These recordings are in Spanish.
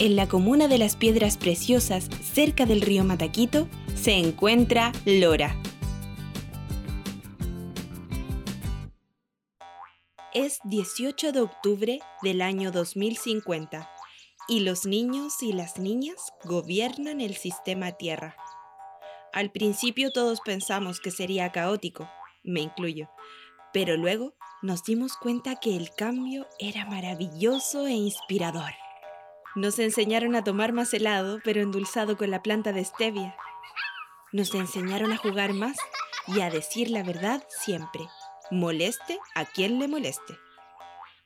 En la comuna de las Piedras Preciosas, cerca del río Mataquito, se encuentra Lora. Es 18 de octubre del año 2050 y los niños y las niñas gobiernan el sistema Tierra. Al principio todos pensamos que sería caótico, me incluyo, pero luego nos dimos cuenta que el cambio era maravilloso e inspirador. Nos enseñaron a tomar más helado, pero endulzado con la planta de stevia. Nos enseñaron a jugar más y a decir la verdad siempre, moleste a quien le moleste.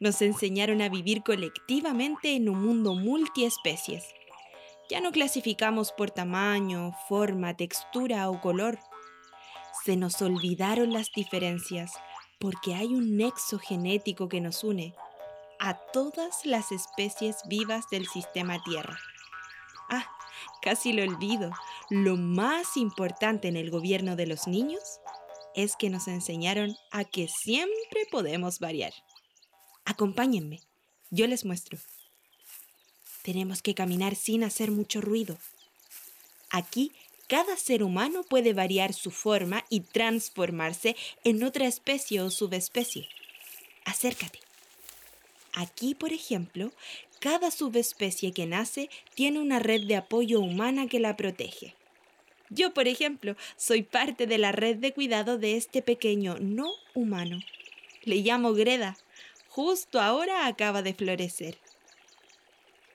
Nos enseñaron a vivir colectivamente en un mundo multiespecies. Ya no clasificamos por tamaño, forma, textura o color. Se nos olvidaron las diferencias porque hay un nexo genético que nos une a todas las especies vivas del sistema Tierra. Ah, casi lo olvido. Lo más importante en el gobierno de los niños es que nos enseñaron a que siempre podemos variar. Acompáñenme, yo les muestro. Tenemos que caminar sin hacer mucho ruido. Aquí cada ser humano puede variar su forma y transformarse en otra especie o subespecie. Acércate. Aquí, por ejemplo, cada subespecie que nace tiene una red de apoyo humana que la protege. Yo, por ejemplo, soy parte de la red de cuidado de este pequeño no humano. Le llamo Greda. Justo ahora acaba de florecer.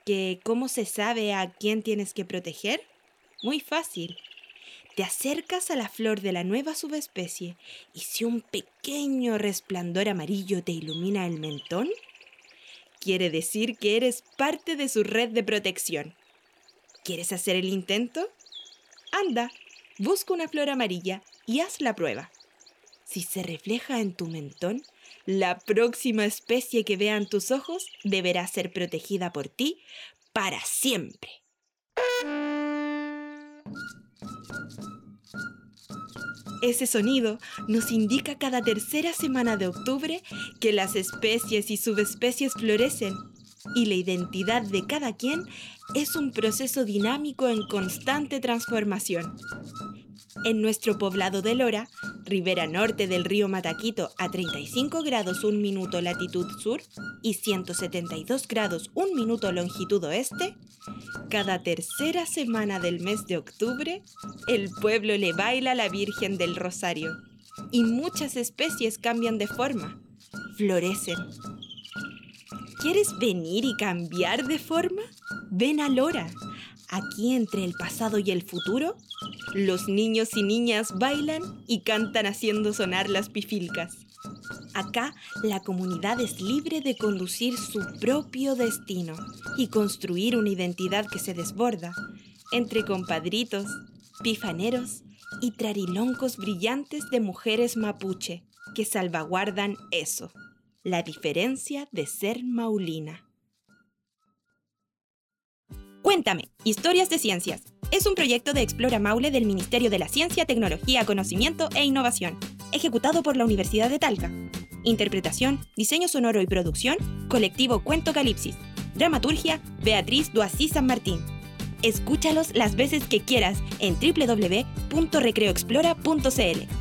¿Que cómo se sabe a quién tienes que proteger? Muy fácil. Te acercas a la flor de la nueva subespecie y si un pequeño resplandor amarillo te ilumina el mentón, quiere decir que eres parte de su red de protección. ¿Quieres hacer el intento? Anda, busca una flor amarilla y haz la prueba. Si se refleja en tu mentón, la próxima especie que vean tus ojos deberá ser protegida por ti para siempre. Ese sonido nos indica cada tercera semana de octubre que las especies y subespecies florecen y la identidad de cada quien es un proceso dinámico en constante transformación. En nuestro poblado de Lora, ribera norte del río Mataquito a 35 grados 1 minuto latitud sur y 172 grados 1 minuto longitud oeste, cada tercera semana del mes de octubre, el pueblo le baila a la Virgen del Rosario y muchas especies cambian de forma, florecen. ¿Quieres venir y cambiar de forma? Ven a Lora. Aquí entre el pasado y el futuro, los niños y niñas bailan y cantan haciendo sonar las pifilcas. Acá la comunidad es libre de conducir su propio destino y construir una identidad que se desborda entre compadritos, pifaneros y trariloncos brillantes de mujeres mapuche que salvaguardan eso, la diferencia de ser maulina. Cuéntame, historias de ciencias. Es un proyecto de Explora Maule del Ministerio de la Ciencia, Tecnología, Conocimiento e Innovación, ejecutado por la Universidad de Talca. Interpretación, diseño sonoro y producción, colectivo Cuento Calipsis. Dramaturgia, Beatriz Duasí San Martín. Escúchalos las veces que quieras en www.recreoexplora.cl.